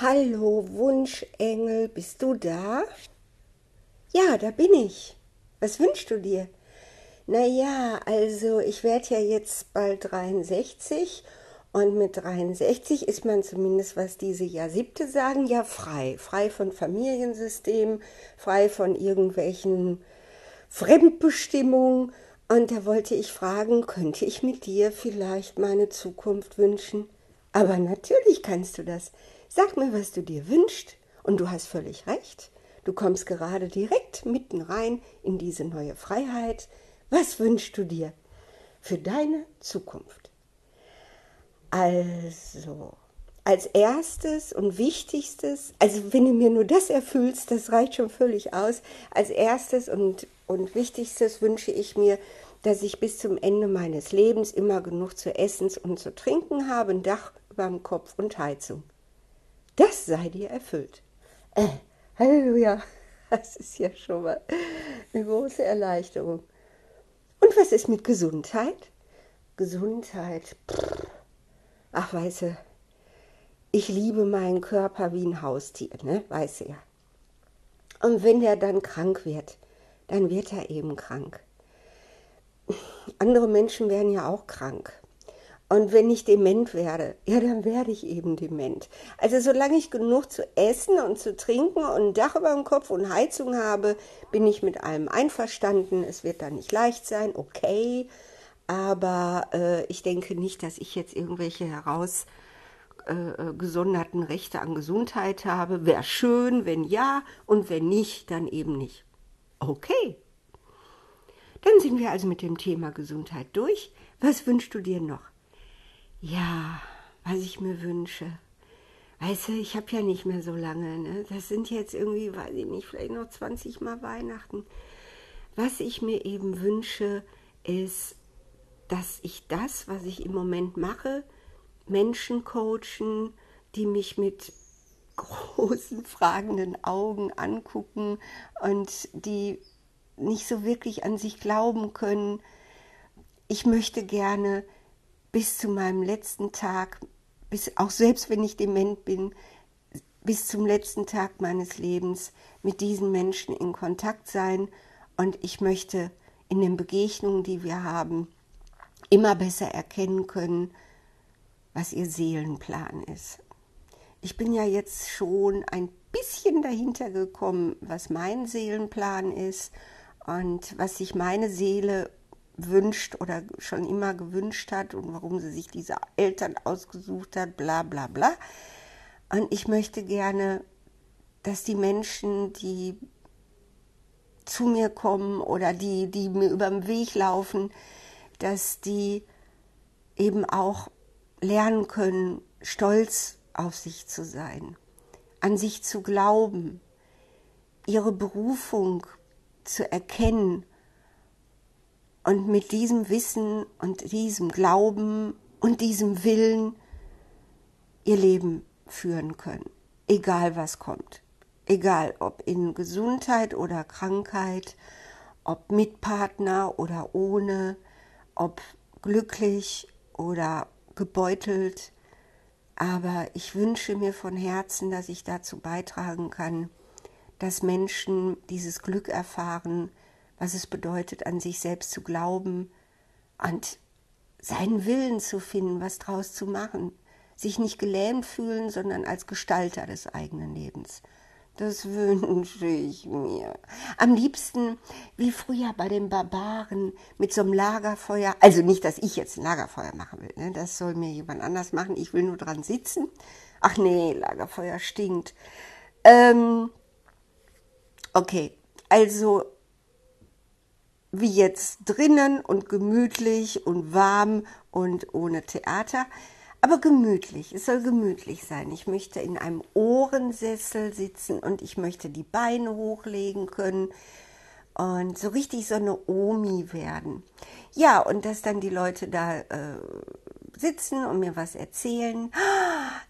Hallo Wunschengel, bist du da? Ja, da bin ich. Was wünschst du dir? Naja, also ich werde ja jetzt bald 63 und mit 63 ist man zumindest, was diese Jahr siebte sagen, ja frei. Frei von Familiensystem, frei von irgendwelchen Fremdbestimmungen. Und da wollte ich fragen, könnte ich mit dir vielleicht meine Zukunft wünschen? Aber natürlich kannst du das. Sag mir, was du dir wünschst. Und du hast völlig recht. Du kommst gerade direkt mitten rein in diese neue Freiheit. Was wünschst du dir für deine Zukunft? Also, als erstes und wichtigstes, also wenn du mir nur das erfüllst, das reicht schon völlig aus. Als erstes und, und wichtigstes wünsche ich mir, dass ich bis zum Ende meines Lebens immer genug zu essen und zu trinken habe, ein Dach über dem Kopf und Heizung das sei dir erfüllt. Äh, Halleluja, das ist ja schon mal eine große Erleichterung. Und was ist mit Gesundheit? Gesundheit, ach weißt du, ich liebe meinen Körper wie ein Haustier, ne, weißt du ja. Und wenn der dann krank wird, dann wird er eben krank. Andere Menschen werden ja auch krank. Und wenn ich dement werde, ja, dann werde ich eben dement. Also solange ich genug zu essen und zu trinken und ein Dach über dem Kopf und Heizung habe, bin ich mit allem einverstanden. Es wird dann nicht leicht sein, okay. Aber äh, ich denke nicht, dass ich jetzt irgendwelche herausgesonderten äh, Rechte an Gesundheit habe. Wäre schön, wenn ja, und wenn nicht, dann eben nicht. Okay. Dann sind wir also mit dem Thema Gesundheit durch. Was wünschst du dir noch? Ja, was ich mir wünsche. Weißt du, ich habe ja nicht mehr so lange. Ne? Das sind jetzt irgendwie, weiß ich nicht, vielleicht noch 20 Mal Weihnachten. Was ich mir eben wünsche, ist, dass ich das, was ich im Moment mache, Menschen coachen, die mich mit großen fragenden Augen angucken und die nicht so wirklich an sich glauben können. Ich möchte gerne bis zu meinem letzten Tag, bis, auch selbst wenn ich dement bin, bis zum letzten Tag meines Lebens mit diesen Menschen in Kontakt sein und ich möchte in den Begegnungen, die wir haben, immer besser erkennen können, was ihr Seelenplan ist. Ich bin ja jetzt schon ein bisschen dahinter gekommen, was mein Seelenplan ist und was sich meine Seele wünscht oder schon immer gewünscht hat und warum sie sich diese Eltern ausgesucht hat, bla bla bla. Und ich möchte gerne, dass die Menschen, die zu mir kommen oder die, die mir über den Weg laufen, dass die eben auch lernen können, stolz auf sich zu sein, an sich zu glauben, ihre Berufung zu erkennen und mit diesem Wissen und diesem Glauben und diesem Willen ihr Leben führen können, egal was kommt. Egal ob in Gesundheit oder Krankheit, ob mit Partner oder ohne, ob glücklich oder gebeutelt. Aber ich wünsche mir von Herzen, dass ich dazu beitragen kann, dass Menschen dieses Glück erfahren, was es bedeutet, an sich selbst zu glauben und seinen Willen zu finden, was draus zu machen, sich nicht gelähmt fühlen, sondern als Gestalter des eigenen Lebens. Das wünsche ich mir. Am liebsten wie früher bei den Barbaren mit so einem Lagerfeuer. Also nicht, dass ich jetzt ein Lagerfeuer machen will. Ne? Das soll mir jemand anders machen. Ich will nur dran sitzen. Ach nee, Lagerfeuer stinkt. Ähm, okay, also wie jetzt drinnen und gemütlich und warm und ohne Theater, aber gemütlich. Es soll gemütlich sein. Ich möchte in einem Ohrensessel sitzen und ich möchte die Beine hochlegen können und so richtig so eine Omi werden. Ja, und dass dann die Leute da äh, sitzen und mir was erzählen.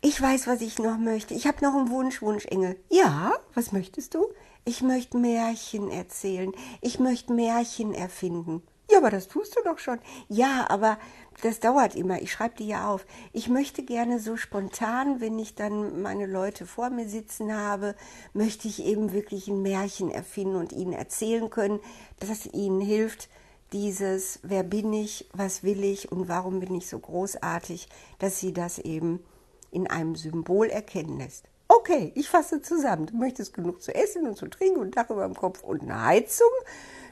Ich weiß, was ich noch möchte. Ich habe noch einen Wunsch, Wunschengel. Ja, was möchtest du? Ich möchte Märchen erzählen. Ich möchte Märchen erfinden. Ja, aber das tust du doch schon. Ja, aber das dauert immer. Ich schreibe die ja auf. Ich möchte gerne so spontan, wenn ich dann meine Leute vor mir sitzen habe, möchte ich eben wirklich ein Märchen erfinden und ihnen erzählen können, dass es ihnen hilft, dieses Wer bin ich, was will ich und warum bin ich so großartig, dass sie das eben in einem Symbol erkennen lässt. Okay, ich fasse zusammen. Du möchtest genug zu essen und zu trinken und Dach über dem Kopf und eine Heizung.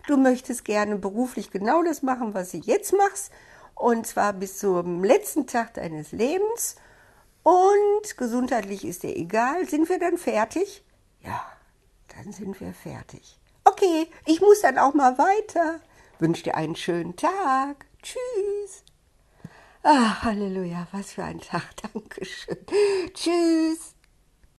Du möchtest gerne beruflich genau das machen, was du jetzt machst. Und zwar bis zum letzten Tag deines Lebens. Und gesundheitlich ist dir egal. Sind wir dann fertig? Ja, dann sind wir fertig. Okay, ich muss dann auch mal weiter. Wünsche dir einen schönen Tag. Tschüss. Ah, Halleluja, was für ein Tag. Dankeschön. Tschüss.